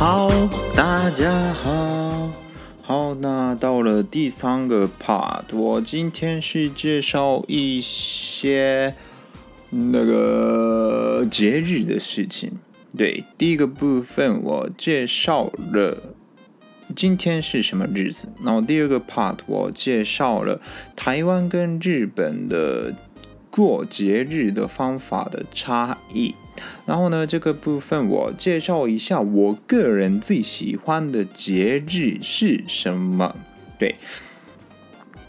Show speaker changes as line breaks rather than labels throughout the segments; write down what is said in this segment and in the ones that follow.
好，大家好，好，那到了第三个 part，我今天是介绍一些那个节日的事情。对，第一个部分我介绍了今天是什么日子，然后第二个 part 我介绍了台湾跟日本的过节日的方法的差异。然后呢，这个部分我介绍一下我个人最喜欢的节日是什么。对，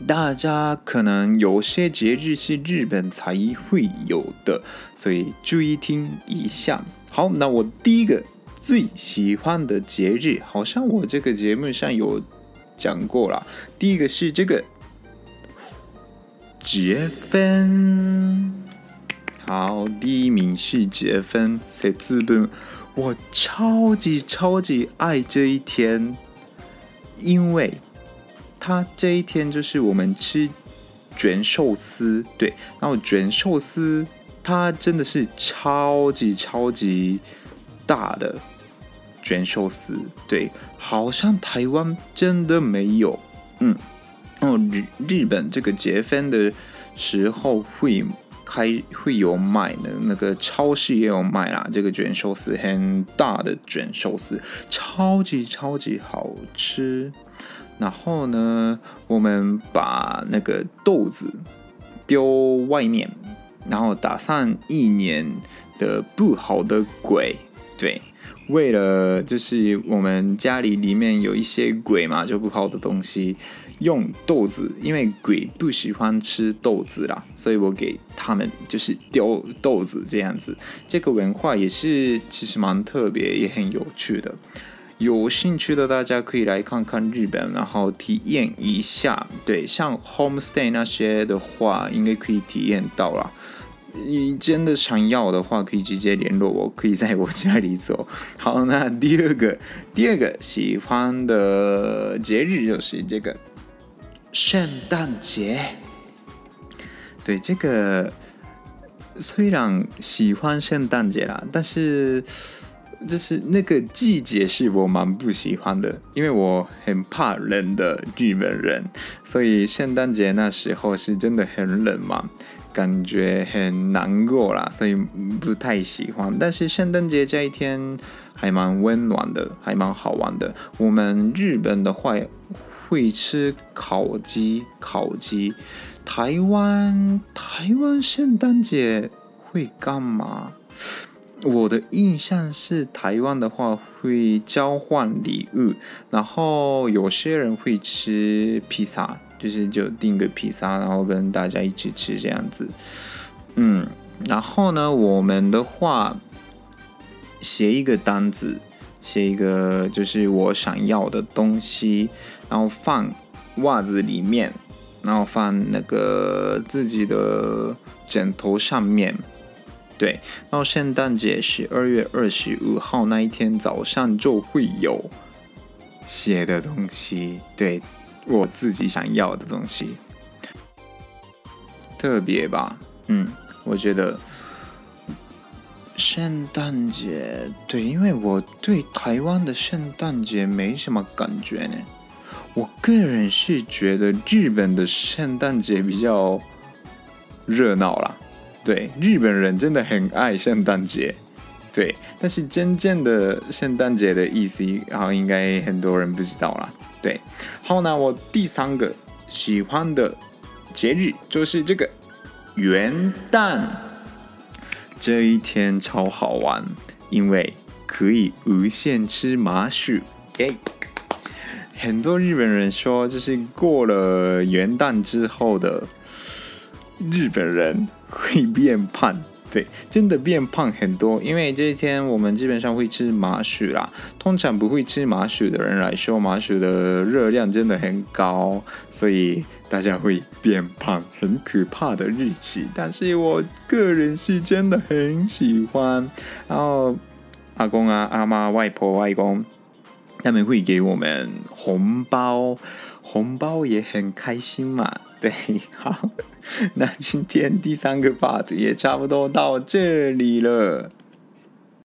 大家可能有些节日是日本才会有的，所以注意听一下。好，那我第一个最喜欢的节日，好像我这个节目上有讲过了。第一个是这个节分。好，第一名是节分节分，我超级超级爱这一天，因为它这一天就是我们吃卷寿司，对，然后卷寿司它真的是超级超级大的卷寿司，对，好像台湾真的没有，嗯，然后日日本这个节分的时候会。开会有卖的，那个超市也有卖啦。这个卷寿司很大的卷寿司，超级超级好吃。然后呢，我们把那个豆子丢外面，然后打散一年的不好的鬼。对，为了就是我们家里里面有一些鬼嘛，就不好的东西。用豆子，因为鬼不喜欢吃豆子啦，所以我给他们就是丢豆子这样子。这个文化也是其实蛮特别，也很有趣的。有兴趣的大家可以来看看日本，然后体验一下。对，像 homestay 那些的话，应该可以体验到啦。你真的想要的话，可以直接联络我，可以在我家里做。好，那第二个，第二个喜欢的节日就是这个。圣诞节，对，这个虽然喜欢圣诞节啦，但是就是那个季节是我蛮不喜欢的，因为我很怕冷的日本人，所以圣诞节那时候是真的很冷嘛，感觉很难过啦，所以不太喜欢。但是圣诞节这一天还蛮温暖的，还蛮好玩的。我们日本的话。会吃烤鸡，烤鸡。台湾，台湾圣诞节会干嘛？我的印象是，台湾的话会交换礼物，然后有些人会吃披萨，就是就订个披萨，然后跟大家一起吃这样子。嗯，然后呢，我们的话写一个单子，写一个就是我想要的东西。然后放袜子里面，然后放那个自己的枕头上面，对。然后圣诞节十二月二十五号那一天早上就会有写的东西，对，我自己想要的东西，特别吧？嗯，我觉得圣诞节，对，因为我对台湾的圣诞节没什么感觉呢。我个人是觉得日本的圣诞节比较热闹啦，对，日本人真的很爱圣诞节，对，但是真正的圣诞节的意思，然后应该很多人不知道啦，对。好，那我第三个喜欢的节日就是这个元旦，这一天超好玩，因为可以无限吃麻薯，很多日本人说，就是过了元旦之后的日本人会变胖，对，真的变胖很多。因为这一天我们基本上会吃麻薯啦。通常不会吃麻薯的人来说，麻薯的热量真的很高，所以大家会变胖，很可怕的日子。但是我个人是真的很喜欢。然后阿公啊、阿妈、外婆、外公，他们会给我们红包。红包也很开心嘛，对，好，那今天第三个 part 也差不多到这里了。